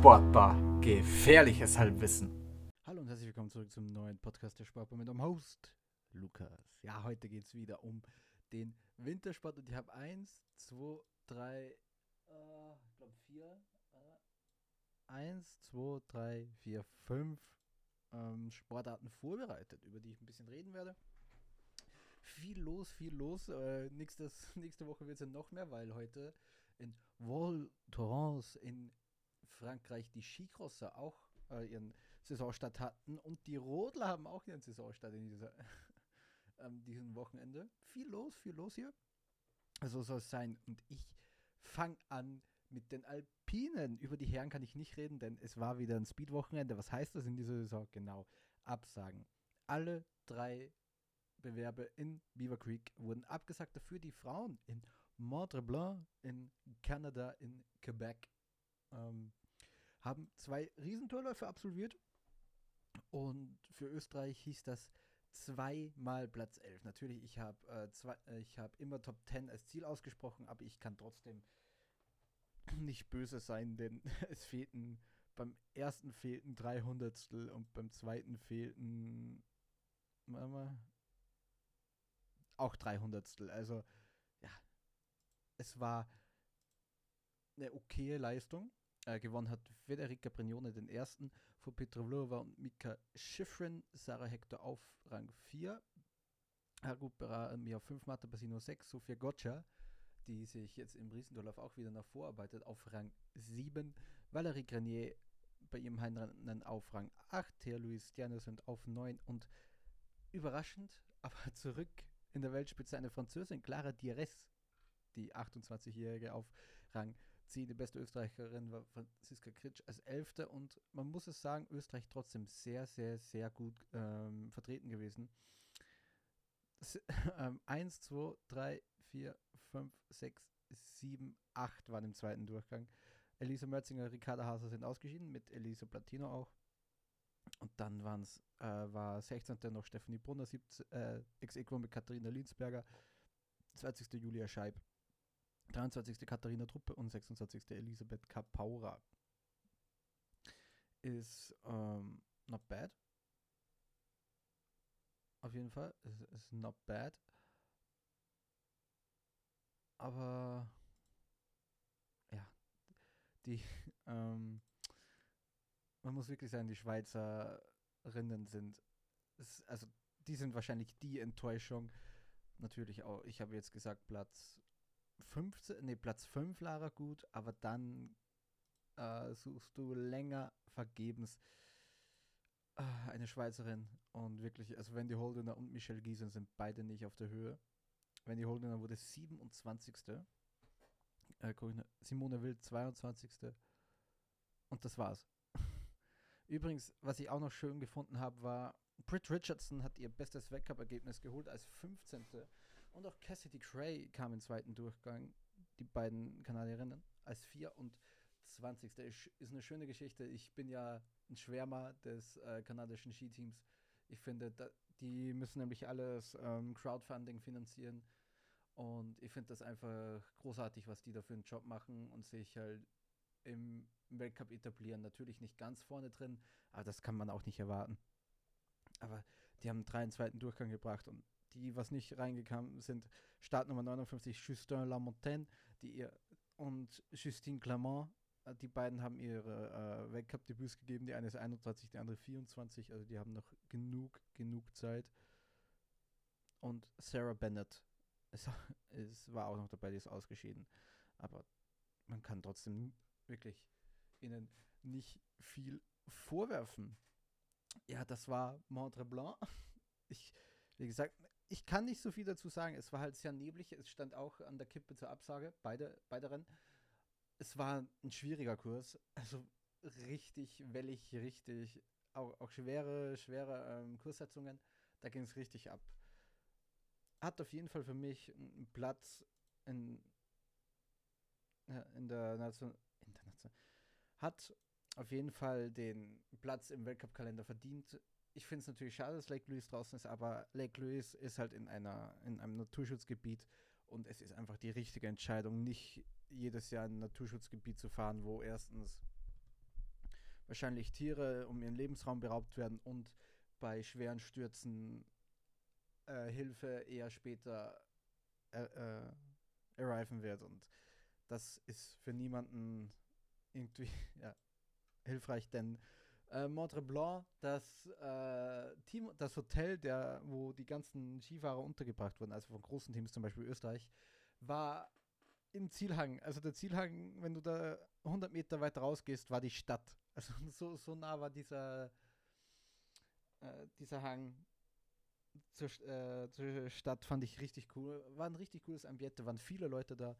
Sportbar. Gefährliches Halbwissen. Hallo und herzlich willkommen zurück zum neuen Podcast der Sportbar mit dem Host Lukas. Ja, heute geht es wieder um den Wintersport und ich habe eins, zwei, drei, äh, ich glaube vier, äh, eins, zwei, drei, vier, fünf ähm, Sportarten vorbereitet, über die ich ein bisschen reden werde. Viel los, viel los. Äh, nächstes, nächste Woche wird es ja noch mehr, weil heute in Val Thorens in Frankreich die Skicrosser auch äh, ihren Saisonstart hatten und die Rodler haben auch ihren Saisonstart in dieser, ähm, diesem Wochenende. Viel los, viel los hier. Also soll es sein. Und ich fange an mit den Alpinen. Über die Herren kann ich nicht reden, denn es war wieder ein Speedwochenende. Was heißt das in dieser Saison? Genau, Absagen. Alle drei Bewerbe in Beaver Creek wurden abgesagt. Dafür die Frauen in Mont Tremblant in Kanada, in Quebec, ähm, haben zwei Riesentorläufe absolviert. Und für Österreich hieß das zweimal Platz 11. Natürlich, ich habe äh, äh, hab immer Top 10 als Ziel ausgesprochen, aber ich kann trotzdem nicht böse sein, denn es fehlten beim ersten fehlten 300 und beim zweiten fehlten mal, auch 300 Also ja, es war eine okaye Leistung. Äh, gewonnen hat Federica Brignone den ersten, vor Petrovlova und Mika Schifrin, Sarah Hector auf Rang 4, Hargut Berami auf 5, Marta Basino 6, Sofia Gotcha, die sich jetzt im Riesendorlauf auch wieder nach vorarbeitet, auf Rang 7, Valerie Grenier bei ihrem Heimrennen auf Rang 8, Thea Louis Stiano sind auf 9 und überraschend, aber zurück in der Weltspitze eine Französin, Clara Dieres, die 28-Jährige auf Rang 10 sie, die beste Österreicherin war Franziska Kritsch als Elfte und man muss es sagen, Österreich trotzdem sehr, sehr, sehr gut ähm, vertreten gewesen. S ähm, 1, 2, 3, 4, 5, 6, 7, 8 waren im zweiten Durchgang. Elisa Mörzinger, Ricarda Haser sind ausgeschieden, mit Elisa Platino auch. Und dann waren's, äh, war 16. noch Stephanie Brunner, 17, äh, ex mit Katharina Linsberger, 20. Julia Scheib, 23. Katharina Truppe und 26. Elisabeth Kapaura. Ist ähm, not bad. Auf jeden Fall. Ist, ist not bad. Aber ja, die, ähm, man muss wirklich sagen, die Schweizerinnen sind, also die sind wahrscheinlich die Enttäuschung. Natürlich auch, ich habe jetzt gesagt, Platz 15, nee, Platz 5 Lara gut, aber dann äh, suchst du länger vergebens äh, eine Schweizerin. Und wirklich, also Wendy Holdener und Michelle Giesen sind beide nicht auf der Höhe. Wendy Holdener wurde 27. Äh, Simone Wild 22. Und das war's. Übrigens, was ich auch noch schön gefunden habe, war, Britt Richardson hat ihr bestes Weltcup-Ergebnis geholt als 15. Und auch Cassidy Cray kam im zweiten Durchgang, die beiden Kanadierinnen, als 24. Ist eine schöne Geschichte. Ich bin ja ein Schwärmer des äh, kanadischen Skiteams. Ich finde, da, die müssen nämlich alles ähm, Crowdfunding finanzieren. Und ich finde das einfach großartig, was die da für einen Job machen und sich halt im Weltcup etablieren. Natürlich nicht ganz vorne drin, aber das kann man auch nicht erwarten. Aber die haben drei zweiten Durchgang gebracht und die, was nicht reingekommen sind, Startnummer 59, Justin Lamontagne, die ihr und Justine Clement, äh, die beiden haben ihre äh, Weltcup-Debüts gegeben, die eine ist 21, die andere 24, also die haben noch genug, genug Zeit. Und Sarah Bennett es, es war auch noch dabei, die ist ausgeschieden. Aber man kann trotzdem wirklich ihnen nicht viel vorwerfen. Ja, das war Mont Blanc. Ich, wie gesagt, ich kann nicht so viel dazu sagen. Es war halt sehr neblig. Es stand auch an der Kippe zur Absage, beide, beide Rennen. Es war ein schwieriger Kurs. Also richtig wellig, richtig, auch, auch schwere, schwere ähm, Kurssetzungen. Da ging es richtig ab. Hat auf jeden Fall für mich einen Platz in, in der Nation. International. Hat auf jeden Fall den Platz im Weltcup-Kalender verdient ich finde es natürlich schade, dass Lake Louise draußen ist, aber Lake Louise ist halt in, einer, in einem Naturschutzgebiet und es ist einfach die richtige Entscheidung, nicht jedes Jahr ein Naturschutzgebiet zu fahren, wo erstens wahrscheinlich Tiere um ihren Lebensraum beraubt werden und bei schweren Stürzen äh, Hilfe eher später äh, äh, arriven wird. Und das ist für niemanden irgendwie ja, hilfreich, denn äh, Montre Blanc, das äh, Team, das Hotel, der, wo die ganzen Skifahrer untergebracht wurden, also von großen Teams, zum Beispiel Österreich, war im Zielhang. Also der Zielhang, wenn du da 100 Meter weiter rausgehst, war die Stadt. Also so, so nah war dieser, äh, dieser Hang zur, äh, zur Stadt, fand ich richtig cool. War ein richtig cooles Ambiente, waren viele Leute da.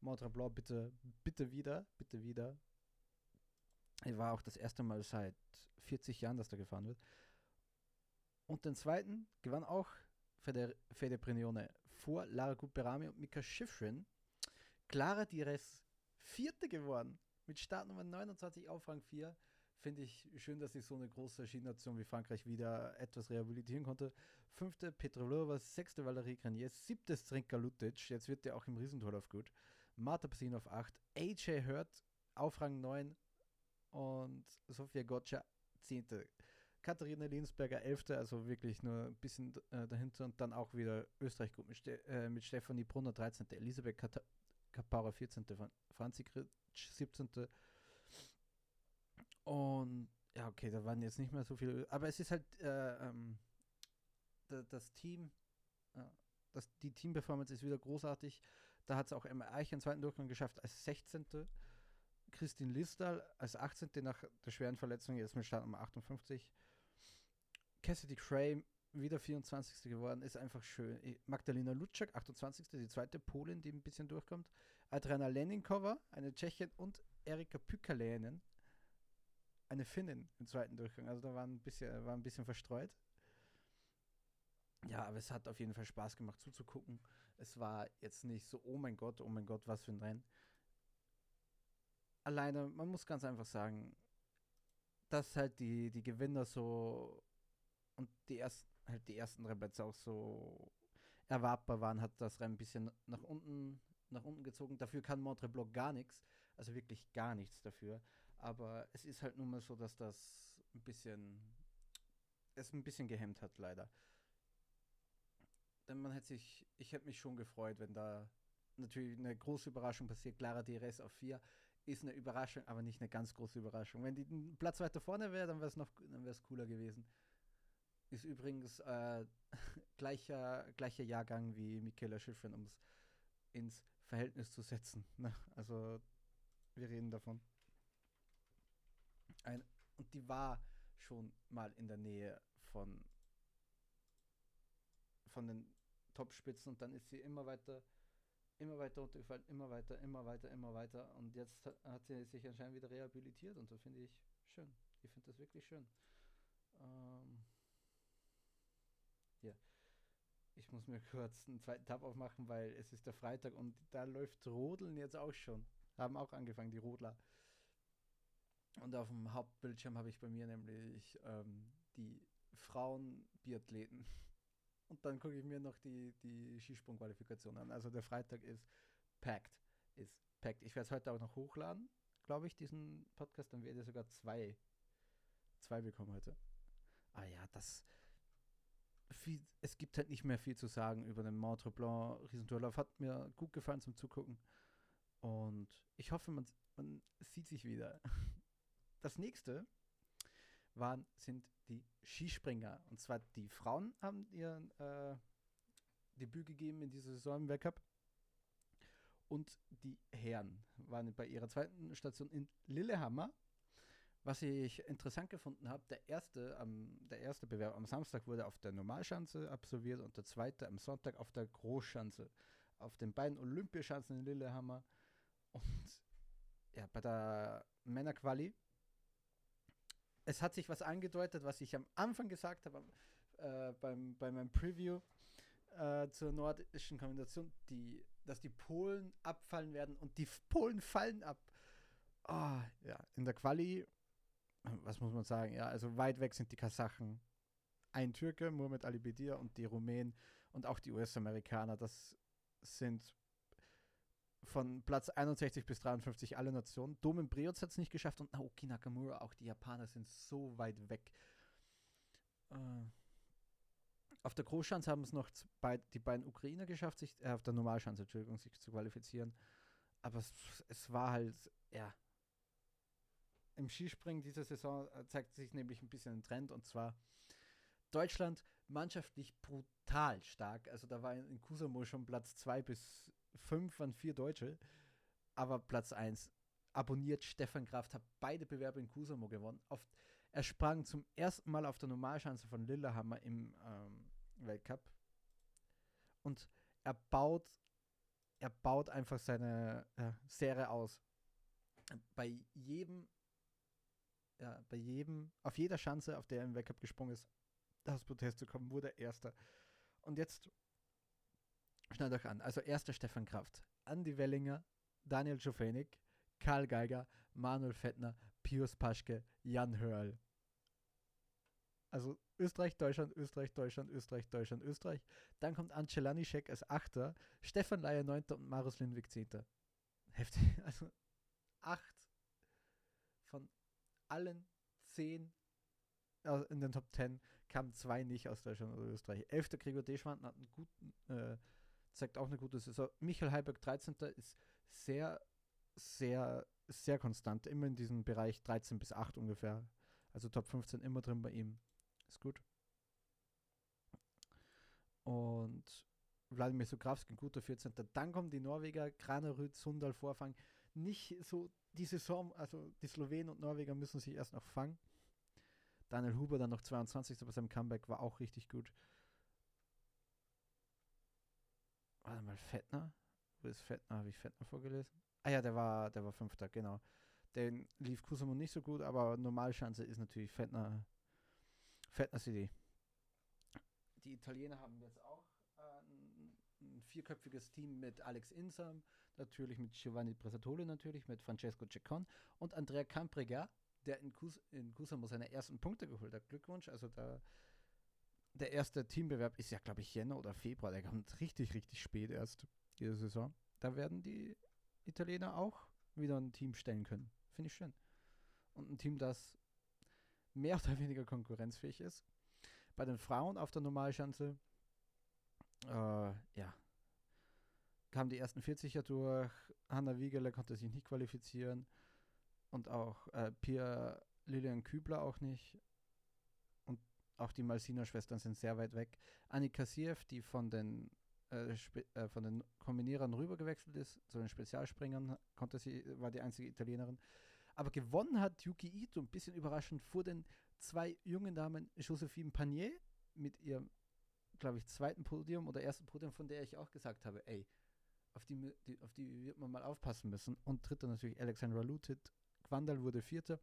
Montre Blanc, bitte, bitte wieder, bitte wieder. War auch das erste Mal seit 40 Jahren, dass da gefahren wird. Und den zweiten gewann auch Fede, Fede Brignone vor Lara Guperami und Mika Schifrin. Clara Dires vierte geworden mit Startnummer 29 auf Rang 4. Finde ich schön, dass sich so eine große Skination wie Frankreich wieder etwas rehabilitieren konnte. Fünfte Petrolova, sechste Valerie Grenier, siebte Strenka Lutic, jetzt wird der auch im Riesentorlauf gut. Marta Pesin auf 8, AJ Hurt auf Rang 9 und Sofia Gotcha 10. Katharina Linsberger 11. Also wirklich nur ein bisschen äh, dahinter und dann auch wieder Österreich gut mit, Ste äh, mit Stefanie Brunner 13. Elisabeth Kat Kapara 14. Franzi Kritsch 17. Und ja, okay, da waren jetzt nicht mehr so viele, aber es ist halt äh, ähm, das Team, ja, das, die Teamperformance ist wieder großartig. Da hat es auch Emma Eich einen zweiten Durchgang geschafft als 16. Christine Listal als 18. nach der schweren Verletzung, jetzt mit Start Nummer 58. Cassidy Cray wieder 24. geworden, ist einfach schön. Magdalena Lutschak, 28. die zweite Polin, die ein bisschen durchkommt. Adriana Leninkova, eine Tschechin und Erika Pykalänen, eine Finnin im zweiten Durchgang. Also da war ein bisschen, war ein bisschen verstreut. Ja, aber es hat auf jeden Fall Spaß gemacht zuzugucken. Es war jetzt nicht so, oh mein Gott, oh mein Gott, was für ein Rennen alleine, man muss ganz einfach sagen, dass halt die, die Gewinner so und die ersten, halt die ersten drei Plätze auch so erwartbar waren, hat das Rennen ein bisschen nach unten, nach unten gezogen. Dafür kann Montreblanc gar nichts, also wirklich gar nichts dafür. Aber es ist halt nun mal so, dass das ein bisschen, es ein bisschen gehemmt hat, leider. Denn man hätte sich, ich hätte mich schon gefreut, wenn da natürlich eine große Überraschung passiert. Clara DRS auf 4 ist eine Überraschung, aber nicht eine ganz große Überraschung. Wenn die einen Platz weiter vorne wäre, dann wäre es noch dann wäre es cooler gewesen. Ist übrigens äh, gleicher, gleicher Jahrgang wie Michaela Schiffrin, um es ins Verhältnis zu setzen. Ne? Also wir reden davon. Ein, und die war schon mal in der Nähe von, von den Topspitzen und dann ist sie immer weiter immer weiter runtergefallen, immer weiter, immer weiter, immer weiter. Und jetzt hat sie sich anscheinend wieder rehabilitiert und so finde ich schön. Ich finde das wirklich schön. Ähm ja. Ich muss mir kurz einen zweiten Tab aufmachen, weil es ist der Freitag und da läuft Rodeln jetzt auch schon. Haben auch angefangen, die Rodler. Und auf dem Hauptbildschirm habe ich bei mir nämlich ähm, die Frauen-Biathleten und dann gucke ich mir noch die, die Skisprung-Qualifikation an. Also der Freitag ist packed. Ist packed. Ich werde es heute auch noch hochladen, glaube ich, diesen Podcast. Dann werde ich sogar zwei, zwei bekommen heute. Ah ja, das. Viel, es gibt halt nicht mehr viel zu sagen über den Mont Blanc Riesentourlauf. Hat mir gut gefallen zum Zugucken. Und ich hoffe, man, man sieht sich wieder. Das nächste waren, sind die Skispringer. Und zwar die Frauen haben ihr äh, Debüt gegeben in dieser Saison im Weltcup. Und die Herren waren bei ihrer zweiten Station in Lillehammer. Was ich interessant gefunden habe, der erste, ähm, der erste Bewerb am Samstag wurde auf der Normalschanze absolviert und der zweite am Sonntag auf der Großschanze. Auf den beiden Olympiaschanzen in Lillehammer. Und ja, bei der Männerquali es hat sich was angedeutet, was ich am Anfang gesagt habe, äh, beim, bei meinem Preview äh, zur nordischen Kombination, die, dass die Polen abfallen werden und die Polen fallen ab. Oh, ja, in der Quali, was muss man sagen? Ja, also weit weg sind die Kasachen. Ein Türke, Muhammad Ali Bedir und die Rumänen und auch die US-Amerikaner. Das sind von Platz 61 bis 53 alle Nationen. Domen Breoz hat es nicht geschafft und Naoki Nakamura, auch die Japaner sind so weit weg. Äh, auf der Großschanze haben es noch die beiden Ukrainer geschafft, sich, äh, auf der Normalschanze, Entschuldigung, sich zu qualifizieren. Aber es, es war halt, ja. Im Skispringen dieser Saison äh, zeigt sich nämlich ein bisschen ein Trend und zwar Deutschland mannschaftlich brutal stark. Also da war in Kusamo schon Platz 2 bis 5 waren vier Deutsche, aber Platz 1 abonniert Stefan Kraft, hat beide Bewerbe in Kusamo gewonnen. Auf, er sprang zum ersten Mal auf der Normalschanze von Lillehammer im ähm, Weltcup und er baut, er baut einfach seine äh, Serie aus. Bei jedem, ja, bei jedem, auf jeder Schanze, auf der er im Weltcup gesprungen ist, das Protest zu kommen, wurde er Erster. Und jetzt schnallt euch an. Also erster Stefan Kraft, Andi Wellinger, Daniel Schofenig, Karl Geiger, Manuel Fettner, Pius Paschke, Jan Hörl. Also Österreich, Deutschland, Österreich, Deutschland, Österreich, Deutschland, Österreich. Dann kommt Ancelani-Scheck als Achter, Stefan Leier Neunter und Marus Lindwig Zehnter. Heftig. Also acht von allen zehn in den Top Ten kamen zwei nicht aus Deutschland oder Österreich. Elfter Gregor Deschwanden hat einen guten, äh, zeigt auch eine gute Saison. Michael Heiberg 13. ist sehr, sehr, sehr konstant. Immer in diesem Bereich 13 bis 8 ungefähr. Also Top 15 immer drin bei ihm. Ist gut. Und Wladimir Sokrawski, ein guter 14. Dann kommen die Norweger, Granerüt, Sundal, Vorfang. Nicht so die Saison, also die Slowenen und Norweger müssen sich erst noch fangen. Daniel Huber dann noch 22. bei seinem Comeback war auch richtig gut. Warte mal, Fettner? Wo ist Fettner? Habe ich Fettner vorgelesen? Ah ja, der war, der war Fünfter, genau. Den lief Kusamo nicht so gut, aber Normalschanze ist natürlich Fettner, Fettner CD. Die Italiener haben jetzt auch äh, ein, ein, vierköpfiges Team mit Alex Insam, natürlich mit Giovanni Presatoli, natürlich mit Francesco Ceccon und Andrea Camprega, der in, Kus in Kusamo seine ersten Punkte geholt hat. Glückwunsch, also da der erste Teambewerb ist ja, glaube ich, Jänner oder Februar. Der kommt richtig, richtig spät erst diese Saison. Da werden die Italiener auch wieder ein Team stellen können. Finde ich schön. Und ein Team, das mehr oder weniger konkurrenzfähig ist. Bei den Frauen auf der Normalschanze, äh, ja, kamen die ersten 40er durch. Hanna Wiegele konnte sich nicht qualifizieren. Und auch äh, Pia Lilian Kübler auch nicht. Auch die Malsiner-Schwestern sind sehr weit weg. Annika Siev, die von den, äh, äh, von den Kombinierern rübergewechselt ist, zu den Spezialspringern, konnte sie, war die einzige Italienerin. Aber gewonnen hat Yuki Ito, ein bisschen überraschend, vor den zwei jungen Damen Josephine Panier mit ihrem, glaube ich, zweiten Podium oder ersten Podium, von der ich auch gesagt habe, ey, auf die, die, auf die wird man mal aufpassen müssen. Und dritter natürlich Alexandra Lutit. Quandal wurde Vierter.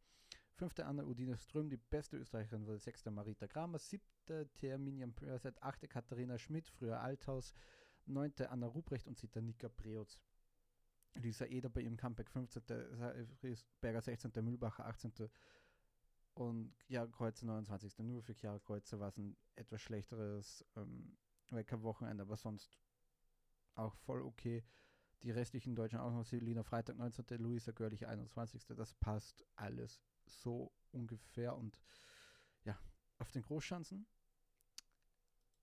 Fünfte Anna Udine Ström, die beste Österreicherin, wurde sechste Marita Kramer, siebte Terminian Pörset, achte Katharina Schmidt, früher Althaus, neunte Anna Ruprecht und siebte Nika Preutz. Lisa Eder bei ihrem Comeback 15. Berger 16. Mühlbacher 18. Und ja, Kreuze 29. Nur für Chiara Kreuze war es ein etwas schlechteres ähm, Wecker-Wochenende, aber sonst auch voll okay. Die restlichen Deutschen auch noch Selina Freitag 19. Luisa Görlich 21. Das passt alles so ungefähr. Und ja, auf den Großschanzen,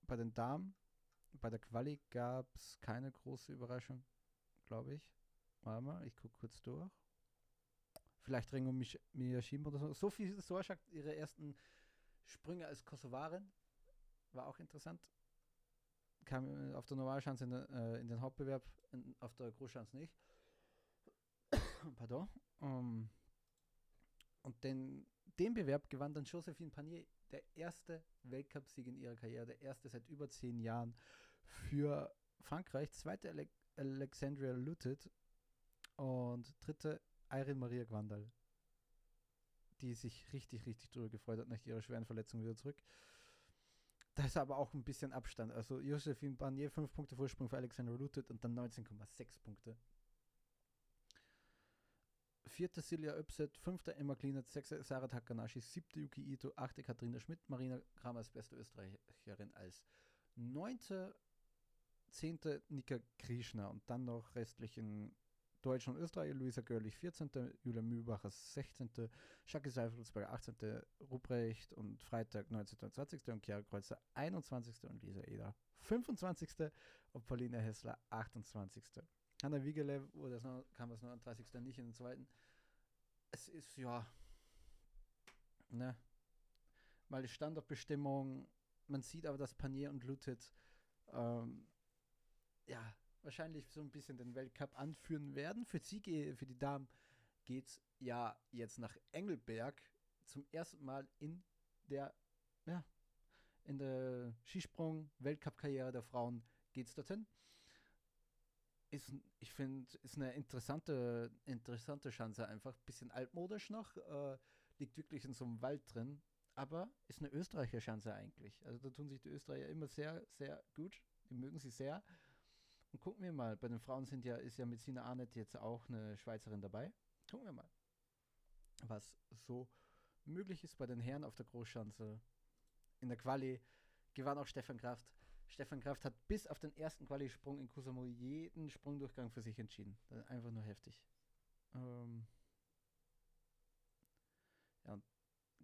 bei den Damen, bei der Quali gab es keine große Überraschung, glaube ich. Warte mal, ich gucke kurz durch. Vielleicht Ringo Miyashima oder so. Sophie Sorschak, ihre ersten Sprünge als Kosovarin, war auch interessant. Kam auf der Normalschanze in, äh, in den Hauptbewerb, in, auf der Großschanze nicht. Pardon. Um, ähm, und den, den Bewerb gewann dann Josephine Panier, der erste Weltcupsieg in ihrer Karriere, der erste seit über zehn Jahren für Frankreich, zweite Ale Alexandria Lutet und dritte Irene Maria Gwandal, die sich richtig, richtig drüber gefreut hat nach ihrer schweren Verletzung wieder zurück. Da ist aber auch ein bisschen Abstand. Also Josephine Barnier 5 Punkte Vorsprung für Alexandra Lutet und dann 19,6 Punkte Vierte Silja Öpset, fünfter Emma Klinert, sechster Sarah Takanashi, siebte Yuki Ito, achte Katharina Schmidt, Marina Kramer als beste Österreicherin als neunte, zehnte Nika Krishna und dann noch restlichen Deutschen und Österreicher, Luisa Görlich 14., Julia Mühlbacher 16., Schacke Seifelsberger 18., Ruprecht und Freitag 19. und 20. und Chiara Kreuzer 21. und Lisa Eder 25. und Pauline Hessler 28. Hanna Wiegele wurde das noch, kam das 39. nicht in den zweiten. Es ist ja, ne, mal die Standardbestimmung. Man sieht aber, dass Panier und Lutet ähm, ja, wahrscheinlich so ein bisschen den Weltcup anführen werden. Für sie, für die Damen geht es ja jetzt nach Engelberg zum ersten Mal in der, ja, in der Skisprung-Weltcup-Karriere der Frauen geht es dorthin. Ist, ich finde, ist eine interessante, interessante Chance einfach. Bisschen altmodisch noch, äh, liegt wirklich in so einem Wald drin, aber ist eine Österreicher Chance eigentlich. Also da tun sich die Österreicher immer sehr, sehr gut. Die mögen sie sehr. Und gucken wir mal, bei den Frauen sind ja, ist ja mit Sina Arnett jetzt auch eine Schweizerin dabei. Gucken wir mal, was so möglich ist bei den Herren auf der Großschanze. In der Quali gewann auch Stefan Kraft. Stefan Kraft hat bis auf den ersten Quali-Sprung in Kusamo jeden Sprungdurchgang für sich entschieden. Einfach nur heftig. Ähm ja,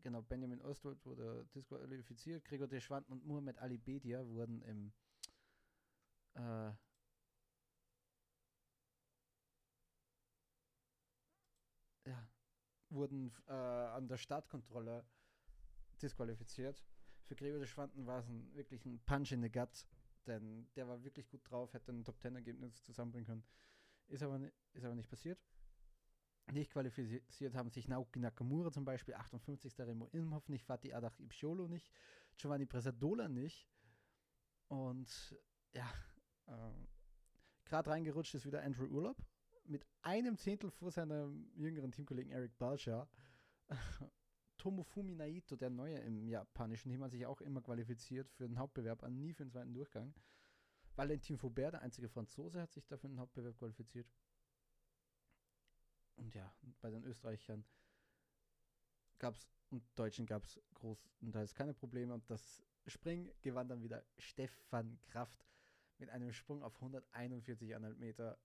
genau, Benjamin Ostwald wurde disqualifiziert. Gregor Deschwand und Muhammad Ali Bedia wurden im äh, ja, wurden äh, an der Startkontrolle disqualifiziert. Für Gregor de Schwanden war es ein, wirklich ein Punch in the Gut, denn der war wirklich gut drauf, hätte ein Top-10-Ergebnis zusammenbringen können. Ist aber, ist aber nicht passiert. Nicht qualifiziert haben sich Naoki Nakamura zum Beispiel, 58. Remo Ilmhoff nicht, Fatih Adach Ibsciolo nicht, Giovanni Presadola nicht. Und ja, äh, gerade reingerutscht ist wieder Andrew Urlaub, mit einem Zehntel vor seinem jüngeren Teamkollegen Eric Balcher. Tomofumi Naito, der Neue im japanischen Team, hat sich auch immer qualifiziert für den Hauptbewerb, an nie für den zweiten Durchgang. Valentin Faubert, der einzige Franzose, hat sich dafür den Hauptbewerb qualifiziert. Und ja, bei den Österreichern gab es und Deutschen gab es großenteils keine Probleme. Und das Springen gewann dann wieder Stefan Kraft mit einem Sprung auf 141,5 Meter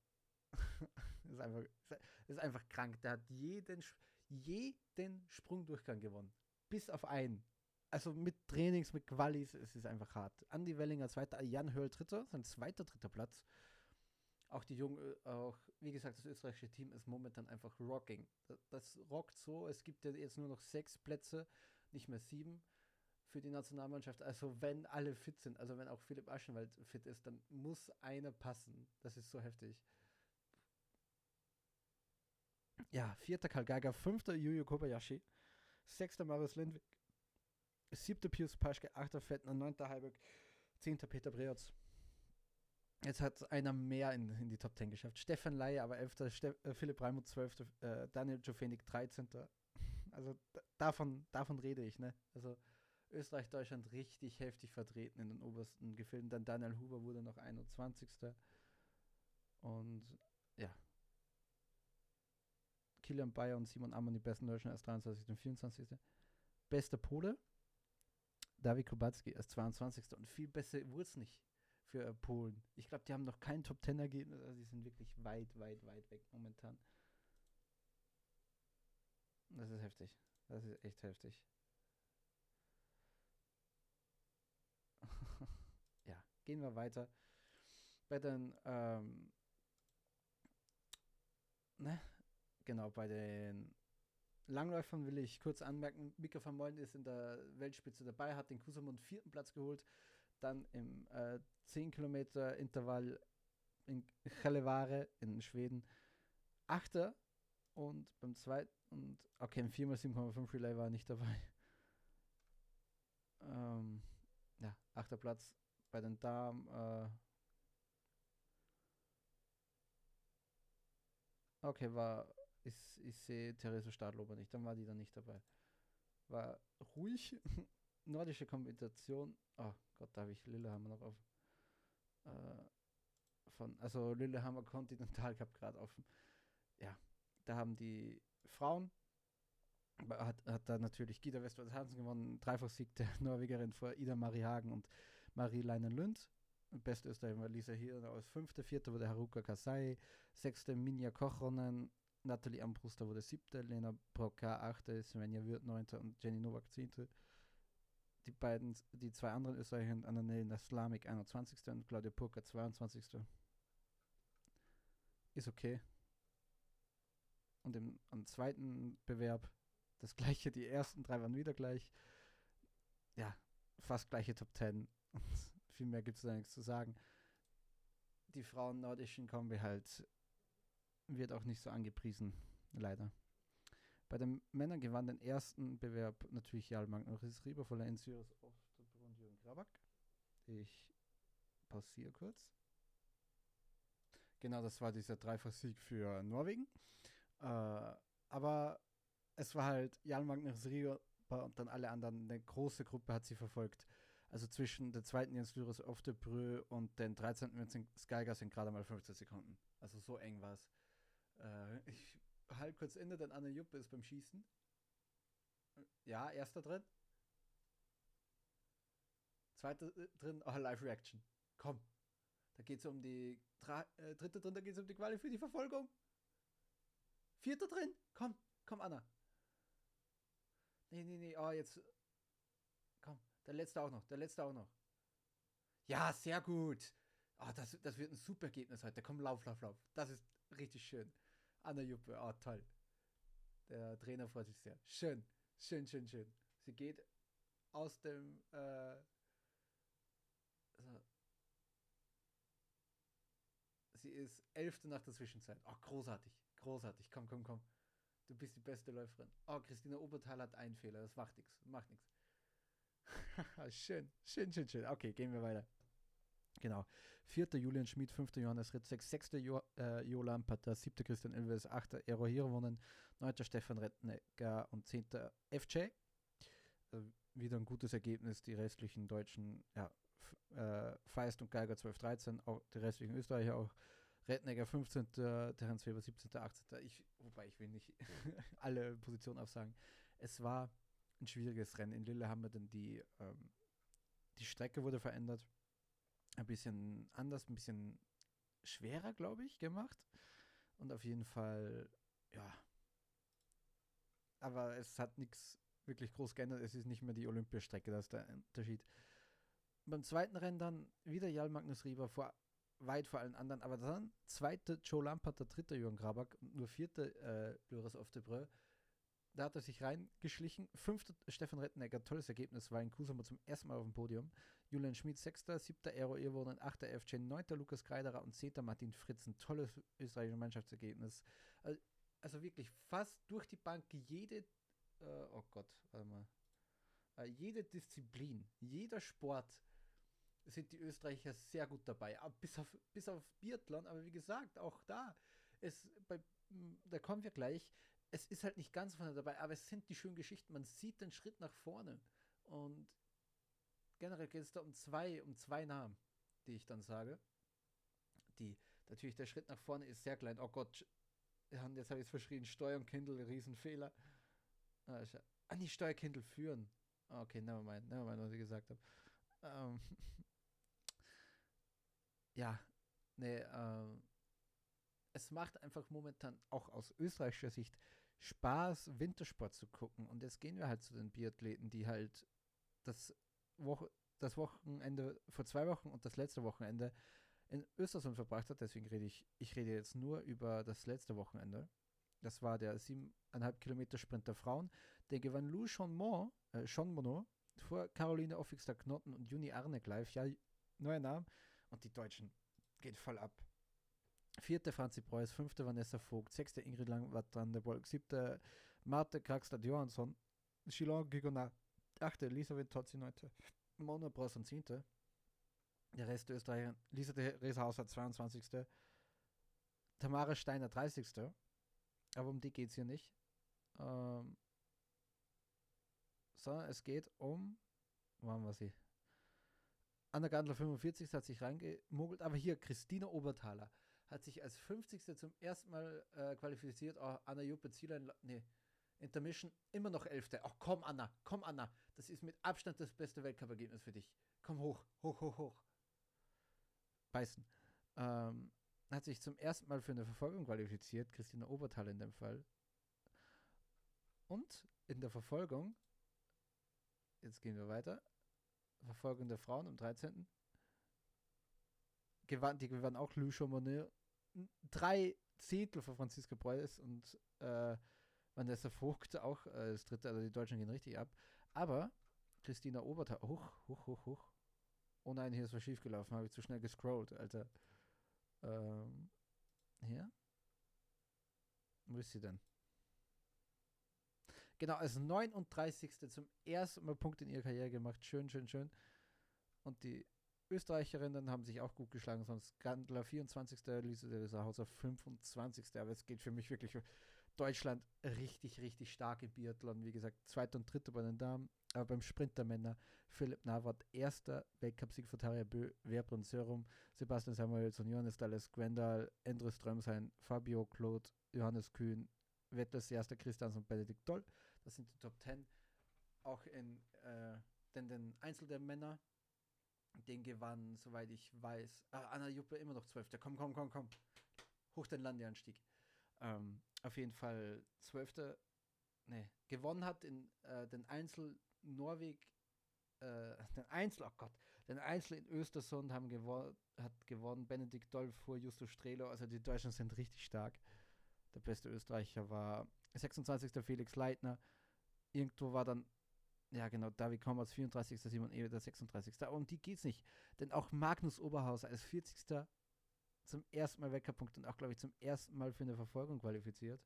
das, ist einfach, das ist einfach krank. Der hat jeden, jeden Sprungdurchgang gewonnen. Bis auf einen. Also mit Trainings, mit Qualis, es ist einfach hart. Andy Wellinger, zweiter, Jan Höll, dritter, sein zweiter, dritter Platz. Auch die Jungen, auch, wie gesagt, das österreichische Team ist momentan einfach rocking. Das, das rockt so, es gibt ja jetzt nur noch sechs Plätze, nicht mehr sieben für die Nationalmannschaft. Also wenn alle fit sind, also wenn auch Philipp Aschenwald fit ist, dann muss einer passen. Das ist so heftig. Ja, vierter Karl Geiger, fünfter Yuyo Kobayashi, sechster Marius Lindwig, siebter Pius Paschke, achter Fettner, neunter Heiberg, zehnter Peter Breotz. Jetzt hat einer mehr in, in die Top 10 geschafft. Stefan Leier, aber 11. Ste äh, Philipp Reimuth 12. Äh, Daniel Jofenik 13. Also davon, davon rede ich, ne? Also Österreich, Deutschland richtig heftig vertreten in den obersten Gefilden. Dann Daniel Huber wurde noch 21. Und ja, Kilian Bayer und Simon Ammann die besten Deutschen als 23. und 24. Bester Pole, David Kubacki als 22. Und viel besser wurde es nicht für Polen. Ich glaube, die haben noch kein Top 10 Ergebnis. Also die sind wirklich weit, weit, weit weg momentan. Das ist heftig. Das ist echt heftig. ja, gehen wir weiter. Bei den ähm, ne, genau, bei den Langläufern will ich kurz anmerken, Mika van Mollen ist in der Weltspitze dabei, hat den Kusamund vierten Platz geholt, dann im äh, 10 Kilometer Intervall in Chellevare in Schweden Achter und beim zweiten, und okay, im 4x7,5 Relay war er nicht dabei. Ähm, ja, achter Platz bei den Damen. Äh, okay, war ich, ich sehe Therese Stadlober nicht, dann war die da nicht dabei. War ruhig, nordische Kombination. Oh Gott, da habe ich Lillehammer noch auf. Äh, von, also Lillehammer Continental Cup gerade offen. Ja, da haben die Frauen, hat, hat da natürlich Gita Westwald Hansen gewonnen, Dreifachsieg der Norwegerin vor Ida Marie Hagen und Marie Leinen Lund. Beste Österreicher war Lisa Hirner aus fünfte, vierte wurde Haruka Kasai, sechste Minja Kochonen, Nathalie Ambruster wurde siebte, Lena Broka achte, Svenja Wirth neunte und Jenny Nowak zehnte. Die beiden, die zwei anderen Österreicher, Annalena Slamik 21. und Claudia Purka 22. Ist okay. Und im, am zweiten Bewerb das gleiche, die ersten drei waren wieder gleich. Ja, fast gleiche Top 10. Und viel mehr gibt es da nichts zu sagen. Die Frauen nordischen Kombi halt wird auch nicht so angepriesen, leider. Bei den Männern gewann den ersten Bewerb natürlich Jarl Magnus Rieber von der Ensyros und Jürgen Grabak. Ich pausiere kurz. Genau, das war dieser Dreifachsieg für Norwegen. Äh, aber es war halt Jan Magnus Rieber und dann alle anderen. Eine große Gruppe hat sie verfolgt. Also zwischen der zweiten Jens Lyris Brü und den 13. Vincent Skyger sind gerade mal 15 Sekunden. Also so eng war es. Äh, ich halt kurz inne, denn Anne Juppe ist beim Schießen. Ja, erster drin. Zweiter äh, drin, oh, Live Reaction. Komm. Da geht es um die äh, dritte drin, da geht es um die Quali für die Verfolgung. Vierter drin. Komm, komm, Anna. Nee, nee, nee. Oh, jetzt. Komm, der letzte auch noch. Der letzte auch noch. Ja, sehr gut. Oh, das, das wird ein super Ergebnis heute. Komm, lauf, lauf, lauf. Das ist richtig schön. Anna Juppe, oh, toll. Der Trainer freut sich sehr. Schön, schön, schön, schön. Sie geht aus dem. Äh, so. Sie ist elfte nach der Zwischenzeit. Oh, großartig, großartig. Komm, komm, komm. Du bist die beste Läuferin. Oh, Christina Obertal hat einen Fehler. Das macht nichts. Macht nichts. schön, schön, schön, schön. Okay, gehen wir weiter. Genau. Vierter Julian Schmid, fünfter Johannes Ritzek, sechster jo, äh, Jo Lampater, siebter Christian Elves, achter Ero Hirwonen, neunter Stefan Rettnecker und zehnter FJ. Äh, wieder ein gutes Ergebnis. Die restlichen Deutschen, ja, äh, Feist und Geiger 12, 13, auch die restlichen Österreicher auch Rednecker 15., Terence Weber 17., 18. Ich, wobei ich will nicht alle Positionen aufsagen. Es war ein schwieriges Rennen. In Lille haben wir dann die, ähm, die Strecke wurde verändert. Ein bisschen anders, ein bisschen schwerer, glaube ich, gemacht. Und auf jeden Fall, ja. Aber es hat nichts wirklich groß geändert. Es ist nicht mehr die Olympiastrecke, das ist der Unterschied. Beim zweiten Rennen dann wieder Jarl Magnus Rieber vor weit vor allen anderen. Aber dann zweite Joe Lampert, der dritte Jürgen Grabak und nur vierte äh, Loris auf der Brö. Da hat er sich reingeschlichen. Fünfter Stefan Rettenegger, tolles Ergebnis, war in Kusama zum ersten Mal auf dem Podium. Julian Schmid, sechster, siebter Aero Irwonen, achter FJ, neunter Lukas Kreiderer und zehnter Martin Fritzen. Tolles österreichisches Mannschaftsergebnis. Also wirklich fast durch die Bank jede, äh, oh Gott, warte mal, äh, jede Disziplin, jeder Sport sind die Österreicher sehr gut dabei. Bis auf, bis auf Biathlon, aber wie gesagt, auch da, es, bei, da kommen wir gleich, es ist halt nicht ganz vorne dabei, aber es sind die schönen Geschichten. Man sieht den Schritt nach vorne. Und generell geht es da um zwei, um zwei Namen, die ich dann sage. Die, natürlich, der Schritt nach vorne ist sehr klein. Oh Gott, jetzt habe ich es verschrien, Steuer und Kindle, Riesenfehler. Ah, ah nicht Steuer, Kindle führen. Ah, okay, nevermind, nevermind, was ich gesagt habe. Ähm, ja, nee, äh, es macht einfach momentan auch aus österreichischer Sicht Spaß, Wintersport zu gucken. Und jetzt gehen wir halt zu den Biathleten, die halt das, Woche, das Wochenende vor zwei Wochen und das letzte Wochenende in Östersund verbracht hat. Deswegen rede ich, ich rede jetzt nur über das letzte Wochenende. Das war der 7,5 Kilometer Sprint der Frauen. Der gewann Lou Chonmont, äh, Chonmonot vor Caroline Offixter Knotten und Juni Arne gleich. Ja, neuer Name. Und die Deutschen gehen voll ab. Vierte Franzi Preuß, fünfte Vanessa Vogt, sechste Ingrid Bolk, siebte Marte Kraxler Johansson, Chilon Gigonat, achte Elisabeth Totzi, neunte Mona und zehnte. Der Rest Österreicher, Lisa Theresa Hauser, 22. Tamara Steiner, 30. Aber um die geht es hier nicht. Ähm, sondern es geht um, wo haben wir sie? Anna Gandler 45 hat sich reingemogelt, aber hier Christina Obertaler hat sich als 50. zum ersten Mal äh, qualifiziert. Oh, Anna Juppe, Zielein, nee, Intermission, immer noch 11. Ach komm, Anna, komm, Anna. Das ist mit Abstand das beste Weltcup-Ergebnis für dich. Komm hoch, hoch, hoch, hoch. beißen. Ähm, hat sich zum ersten Mal für eine Verfolgung qualifiziert, Christina Oberthal in dem Fall. Und in der Verfolgung, jetzt gehen wir weiter, Verfolgung der Frauen am 13. Gewann, die gewann auch Lou Chamonix. Drei Zehntel von Franziska Preuß und äh, Vanessa Vogt auch äh, das dritte, also die Deutschen gehen richtig ab. Aber Christina Oberthal, hoch, hoch, hoch, hoch. Oh nein, hier ist was schiefgelaufen, habe ich zu schnell gescrollt, Alter. Ähm, hier? Wo ist sie denn? Genau, als 39. zum ersten Mal Punkt in ihrer Karriere gemacht. Schön, schön, schön. Und die Österreicherinnen haben sich auch gut geschlagen, sonst Gandler 24. Lisa Hauser 25. Aber es geht für mich wirklich für Deutschland richtig, richtig stark im Biathlon. Wie gesagt, zweiter und dritter bei den Damen. Aber beim Sprint der Männer Philipp Navrat, erster Weltcupsieg für Tarja Bö, Verbrunn Sörum, Sebastian Samuelsson, Johannes Dallas Gwendal, Andrew Strömsein, Fabio Claude, Johannes Kühn, Wetters erster Christians und Benedikt Doll. Das sind die Top 10. Auch in äh, den, den Einzel der Männer, den gewann, soweit ich weiß, ah, Anna Juppe immer noch 12. Komm, komm, komm, komm. Hoch den Landeanstieg. Ähm, auf jeden Fall 12. Nee, gewonnen hat in äh, den Einzel Norweg, äh, den Einzel, oh Gott, den Einzel in Östersund haben gewo hat gewonnen. Benedikt Doll vor Justus Strelo. Also die Deutschen sind richtig stark. Der beste Österreicher war 26. Felix Leitner. Irgendwo war dann, ja genau, David Kommers 34. Simon Ewe der 36. Aber um die geht's nicht. Denn auch Magnus Oberhaus als 40. zum ersten Mal Weckerpunkt und auch, glaube ich, zum ersten Mal für eine Verfolgung qualifiziert.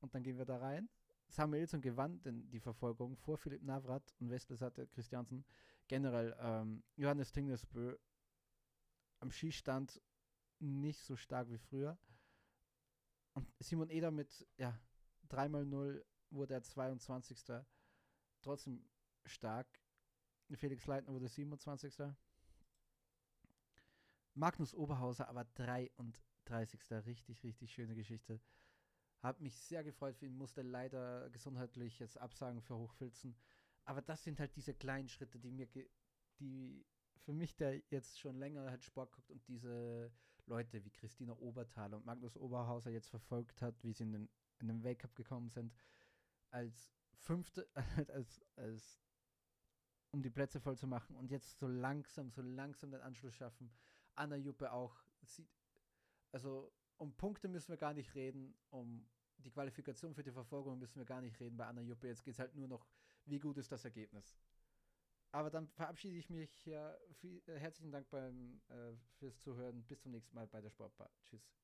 Und dann gehen wir da rein. Samuelsson gewann denn die Verfolgung vor Philipp Navrat und Westlesatte Christiansen. Generell ähm, Johannes Tingnesbö am Skistand nicht so stark wie früher. Und Simon Eder mit ja, 3x0 wurde er 22. Trotzdem stark. Felix Leitner wurde 27. Magnus Oberhauser aber 33. Richtig, richtig schöne Geschichte. Hat mich sehr gefreut für ihn, musste leider gesundheitlich jetzt absagen für Hochfilzen. Aber das sind halt diese kleinen Schritte, die mir, die für mich, der jetzt schon länger halt Sport guckt und diese Leute wie Christina Oberthal und Magnus Oberhauser jetzt verfolgt hat, wie sie in den, in den Weltcup gekommen sind, als fünfte, als, als um die Plätze voll zu machen und jetzt so langsam, so langsam den Anschluss schaffen. Anna Juppe auch. Sie, also um Punkte müssen wir gar nicht reden, um die Qualifikation für die Verfolgung müssen wir gar nicht reden bei Anna Juppe. Jetzt geht es halt nur noch, wie gut ist das Ergebnis. Aber dann verabschiede ich mich. Ja, viel, äh, herzlichen Dank beim, äh, fürs Zuhören. Bis zum nächsten Mal bei der Sportbar. Tschüss.